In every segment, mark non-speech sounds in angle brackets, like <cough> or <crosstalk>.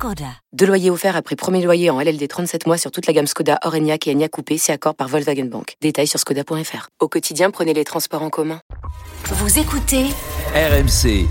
Skoda. Deux loyers offerts après premier loyer en LLD 37 mois sur toute la gamme Skoda, Orenia et Enya Coupé, c'est accord par Volkswagen Bank. Détails sur skoda.fr. Au quotidien, prenez les transports en commun. Vous écoutez RMC.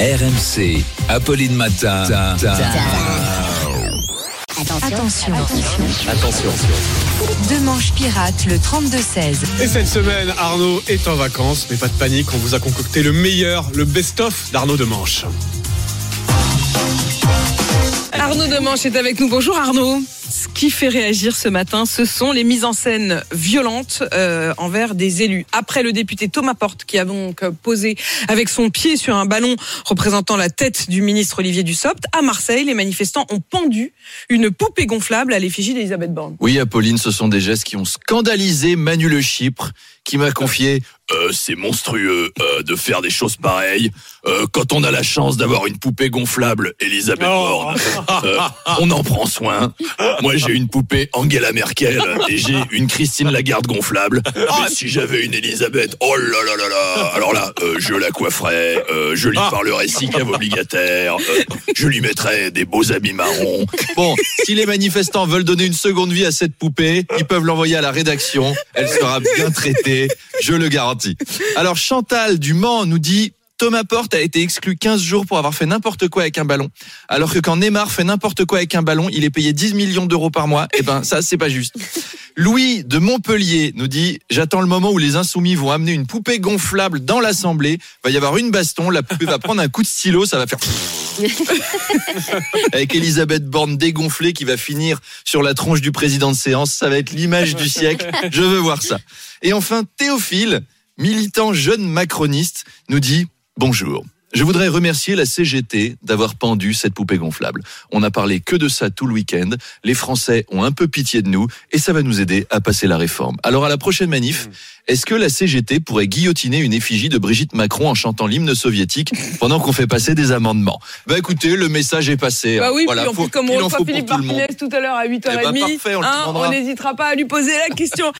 RMC. Apolline Matin. Attention. Attention. Deux manches pirates, le 32-16. Et cette semaine, Arnaud est en vacances, mais pas de panique, on vous a concocté le meilleur, le best-of d'Arnaud de Manche. Arnaud Demanche est avec nous. Bonjour Arnaud. Ce qui fait réagir ce matin, ce sont les mises en scène violentes euh, envers des élus. Après le député Thomas Porte, qui a donc posé avec son pied sur un ballon représentant la tête du ministre Olivier Dussopt, à Marseille, les manifestants ont pendu une poupée gonflable à l'effigie d'Elisabeth Borne. Oui, Apolline, ce sont des gestes qui ont scandalisé Manu Le Chypre, qui m'a confié Euh, C'est monstrueux euh, de faire des choses pareilles. Euh, quand on a la chance d'avoir une poupée gonflable, Elisabeth Borne, euh, on en prend soin. Moi, j'ai une poupée Angela Merkel et j'ai une Christine Lagarde gonflable. Mais si j'avais une Elisabeth, oh là là là là Alors là, euh, je la coifferais, euh, je lui parlerais six caves obligataires, euh, je lui mettrais des beaux habits marrons. Bon, si les manifestants veulent donner une seconde vie à cette poupée, ils peuvent l'envoyer à la rédaction. Elle sera bien traitée, je le garantis. Alors Chantal du Mans nous dit Thomas Porte a été exclu 15 jours pour avoir fait n'importe quoi avec un ballon. Alors que quand Neymar fait n'importe quoi avec un ballon, il est payé 10 millions d'euros par mois. Eh ben, ça, c'est pas juste. Louis de Montpellier nous dit J'attends le moment où les insoumis vont amener une poupée gonflable dans l'Assemblée. Va y avoir une baston, la poupée va prendre un coup de stylo, ça va faire. <laughs> Avec Elisabeth Borne dégonflée qui va finir sur la tronche du président de séance. Ça va être l'image du siècle. Je veux voir ça. Et enfin, Théophile, militant jeune macroniste, nous dit Bonjour. Je voudrais remercier la CGT d'avoir pendu cette poupée gonflable. On n'a parlé que de ça tout le week-end. Les Français ont un peu pitié de nous et ça va nous aider à passer la réforme. Alors à la prochaine manif, est-ce que la CGT pourrait guillotiner une effigie de Brigitte Macron en chantant l'hymne soviétique pendant qu'on fait passer des amendements? Bah écoutez, le message est passé. Bah oui, Voilà, puis en faut- plus, comme on reçoit Philippe tout. Martinez tout à l'heure à 8h30, Eh ben, parfait, on hein, on n'hésitera pas à lui poser la question.